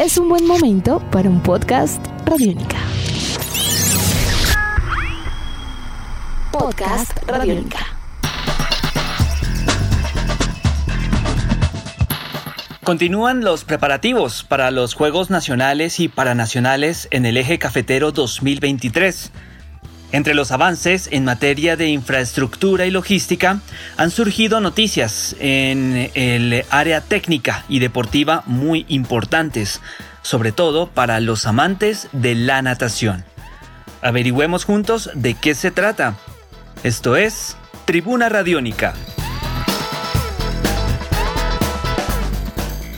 es un buen momento para un podcast Radiónica. Podcast Radiónica. Continúan los preparativos para los Juegos Nacionales y Paranacionales en el Eje Cafetero 2023. Entre los avances en materia de infraestructura y logística han surgido noticias en el área técnica y deportiva muy importantes, sobre todo para los amantes de la natación. Averigüemos juntos de qué se trata. Esto es Tribuna Radiónica.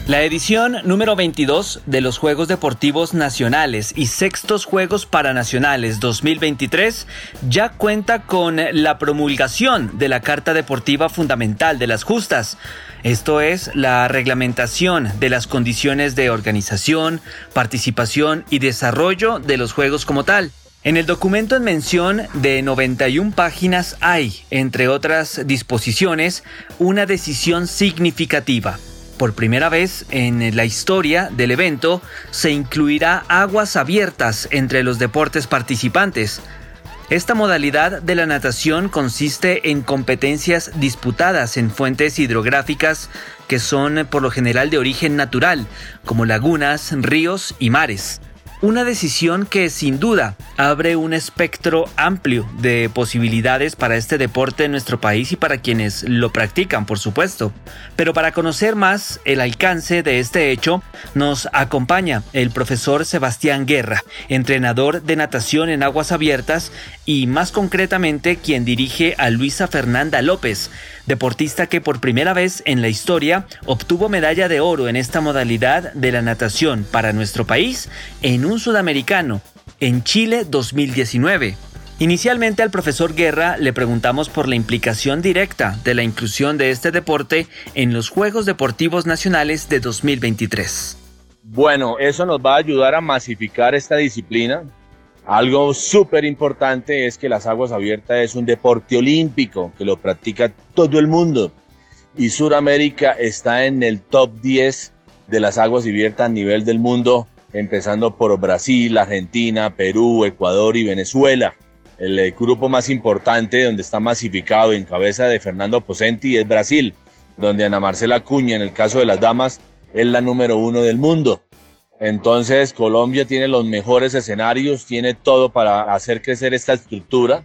La edición número 22 de los Juegos Deportivos Nacionales y sextos Juegos Paranacionales 2023 ya cuenta con la promulgación de la Carta Deportiva Fundamental de las Justas. Esto es la reglamentación de las condiciones de organización, participación y desarrollo de los Juegos como tal. En el documento en mención de 91 páginas hay, entre otras disposiciones, una decisión significativa por primera vez en la historia del evento se incluirá aguas abiertas entre los deportes participantes. Esta modalidad de la natación consiste en competencias disputadas en fuentes hidrográficas que son por lo general de origen natural, como lagunas, ríos y mares. Una decisión que sin duda abre un espectro amplio de posibilidades para este deporte en nuestro país y para quienes lo practican, por supuesto. Pero para conocer más el alcance de este hecho, nos acompaña el profesor Sebastián Guerra, entrenador de natación en aguas abiertas y más concretamente quien dirige a Luisa Fernanda López, deportista que por primera vez en la historia obtuvo medalla de oro en esta modalidad de la natación para nuestro país en un sudamericano, en Chile 2019. Inicialmente al profesor Guerra le preguntamos por la implicación directa de la inclusión de este deporte en los Juegos Deportivos Nacionales de 2023. Bueno, eso nos va a ayudar a masificar esta disciplina, algo súper importante es que las aguas abiertas es un deporte olímpico que lo practica todo el mundo y Sudamérica está en el top 10 de las aguas abiertas a nivel del mundo, empezando por Brasil, Argentina, Perú, Ecuador y Venezuela. El eh, grupo más importante donde está masificado en cabeza de Fernando Posenti es Brasil, donde Ana Marcela Cuña, en el caso de las damas, es la número uno del mundo. Entonces Colombia tiene los mejores escenarios, tiene todo para hacer crecer esta estructura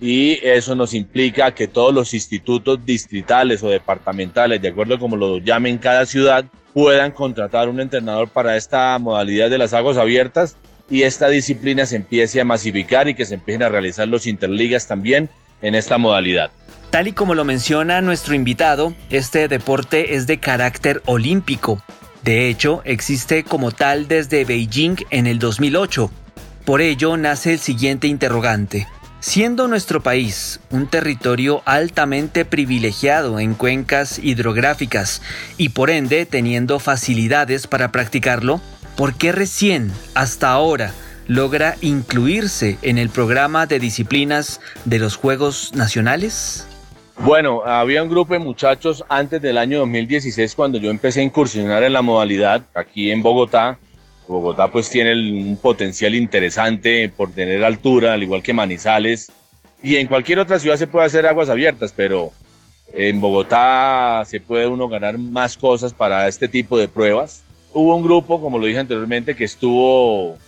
y eso nos implica que todos los institutos distritales o departamentales, de acuerdo a como lo llamen cada ciudad, puedan contratar un entrenador para esta modalidad de las aguas abiertas y esta disciplina se empiece a masificar y que se empiecen a realizar los interligas también en esta modalidad. Tal y como lo menciona nuestro invitado, este deporte es de carácter olímpico de hecho, existe como tal desde Beijing en el 2008. Por ello nace el siguiente interrogante. Siendo nuestro país un territorio altamente privilegiado en cuencas hidrográficas y por ende teniendo facilidades para practicarlo, ¿por qué recién, hasta ahora, logra incluirse en el programa de disciplinas de los Juegos Nacionales? Bueno, había un grupo de muchachos antes del año 2016 cuando yo empecé a incursionar en la modalidad aquí en Bogotá. Bogotá pues tiene un potencial interesante por tener altura, al igual que Manizales. Y en cualquier otra ciudad se puede hacer aguas abiertas, pero en Bogotá se puede uno ganar más cosas para este tipo de pruebas. Hubo un grupo, como lo dije anteriormente, que estuvo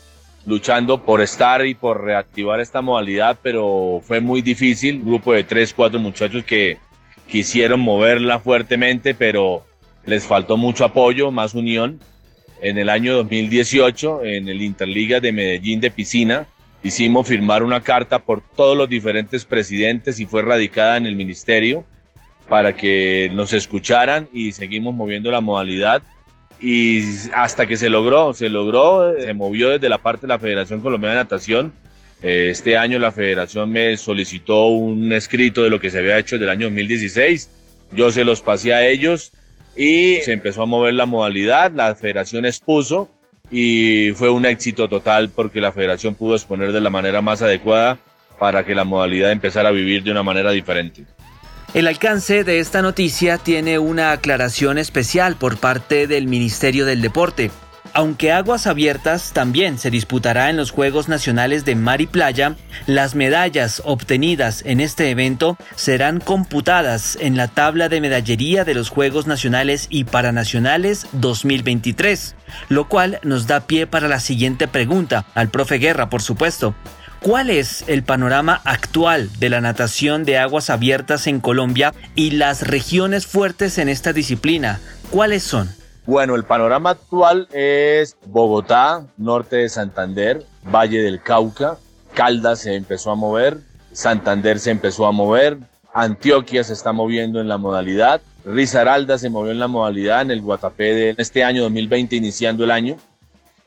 luchando por estar y por reactivar esta modalidad, pero fue muy difícil. Un grupo de tres, cuatro muchachos que quisieron moverla fuertemente, pero les faltó mucho apoyo, más unión. En el año 2018, en el Interliga de Medellín de Piscina, hicimos firmar una carta por todos los diferentes presidentes y fue radicada en el ministerio para que nos escucharan y seguimos moviendo la modalidad y hasta que se logró, se logró, se movió desde la parte de la Federación Colombiana de Natación. Eh, este año la federación me solicitó un escrito de lo que se había hecho desde el año 2016. Yo se los pasé a ellos y se empezó a mover la modalidad. La federación expuso y fue un éxito total porque la federación pudo exponer de la manera más adecuada para que la modalidad empezara a vivir de una manera diferente. El alcance de esta noticia tiene una aclaración especial por parte del Ministerio del Deporte. Aunque Aguas Abiertas también se disputará en los Juegos Nacionales de Mar y Playa, las medallas obtenidas en este evento serán computadas en la tabla de medallería de los Juegos Nacionales y Paranacionales 2023, lo cual nos da pie para la siguiente pregunta, al profe Guerra, por supuesto. ¿Cuál es el panorama actual de la natación de aguas abiertas en Colombia y las regiones fuertes en esta disciplina? ¿Cuáles son? Bueno, el panorama actual es Bogotá, norte de Santander, Valle del Cauca, Caldas se empezó a mover, Santander se empezó a mover, Antioquia se está moviendo en la modalidad, Risaralda se movió en la modalidad en el Guatapé de este año 2020, iniciando el año.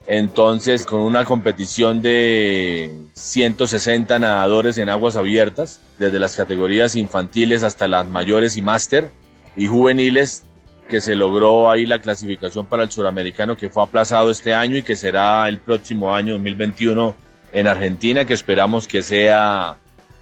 Entonces, con una competición de 160 nadadores en aguas abiertas, desde las categorías infantiles hasta las mayores y máster y juveniles, que se logró ahí la clasificación para el suramericano que fue aplazado este año y que será el próximo año 2021 en Argentina, que esperamos que sea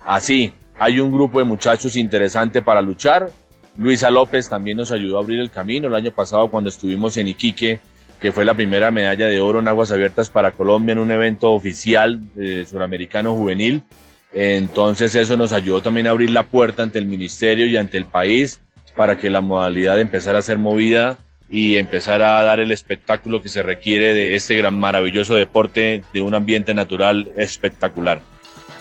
así. Hay un grupo de muchachos interesante para luchar. Luisa López también nos ayudó a abrir el camino el año pasado cuando estuvimos en Iquique, que fue la primera medalla de oro en aguas abiertas para Colombia en un evento oficial suramericano juvenil. Entonces eso nos ayudó también a abrir la puerta ante el ministerio y ante el país para que la modalidad empezara a ser movida y empezar a dar el espectáculo que se requiere de este gran maravilloso deporte de un ambiente natural espectacular.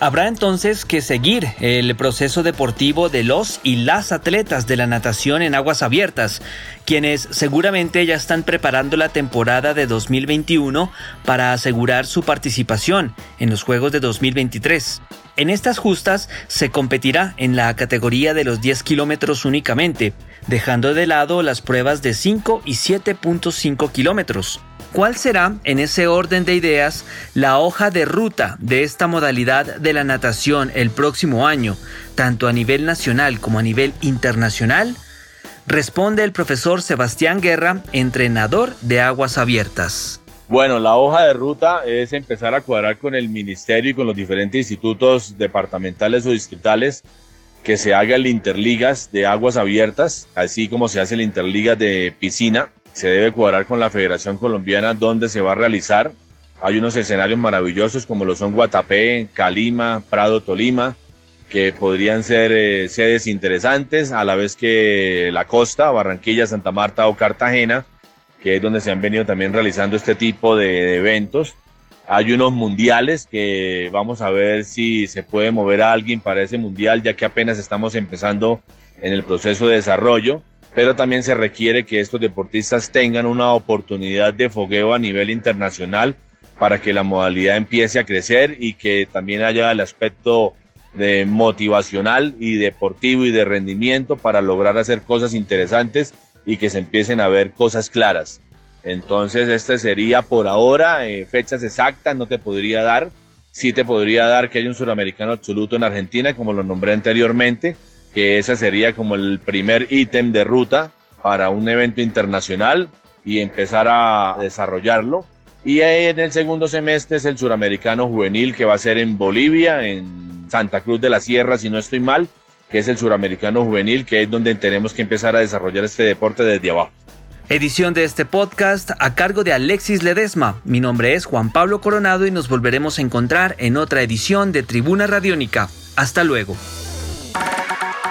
Habrá entonces que seguir el proceso deportivo de los y las atletas de la natación en aguas abiertas, quienes seguramente ya están preparando la temporada de 2021 para asegurar su participación en los Juegos de 2023. En estas justas se competirá en la categoría de los 10 kilómetros únicamente, dejando de lado las pruebas de 5 y 7.5 kilómetros. ¿Cuál será, en ese orden de ideas, la hoja de ruta de esta modalidad de la natación el próximo año, tanto a nivel nacional como a nivel internacional? Responde el profesor Sebastián Guerra, entrenador de aguas abiertas. Bueno, la hoja de ruta es empezar a cuadrar con el ministerio y con los diferentes institutos departamentales o distritales que se haga el interligas de aguas abiertas, así como se hace el interligas de piscina. Se debe cuadrar con la Federación Colombiana donde se va a realizar. Hay unos escenarios maravillosos como lo son Guatapé, Calima, Prado, Tolima, que podrían ser eh, sedes interesantes, a la vez que la costa, Barranquilla, Santa Marta o Cartagena que es donde se han venido también realizando este tipo de, eventos. Hay unos mundiales que vamos a ver si se puede mover a alguien para ese mundial, ya que apenas estamos empezando en el proceso de desarrollo, pero también se requiere que estos deportistas tengan una oportunidad de fogueo a nivel internacional para que la modalidad empiece a crecer y que también haya el aspecto de motivacional y deportivo y de rendimiento para lograr hacer cosas interesantes y que se empiecen a ver cosas claras. Entonces, este sería por ahora, eh, fechas exactas no te podría dar. Sí te podría dar que hay un suramericano absoluto en Argentina, como lo nombré anteriormente, que ese sería como el primer ítem de ruta para un evento internacional y empezar a desarrollarlo. Y en el segundo semestre es el suramericano juvenil que va a ser en Bolivia, en Santa Cruz de la Sierra, si no estoy mal, que es el suramericano juvenil, que es donde tenemos que empezar a desarrollar este deporte desde abajo. Edición de este podcast a cargo de Alexis Ledesma. Mi nombre es Juan Pablo Coronado y nos volveremos a encontrar en otra edición de Tribuna Radiónica. Hasta luego.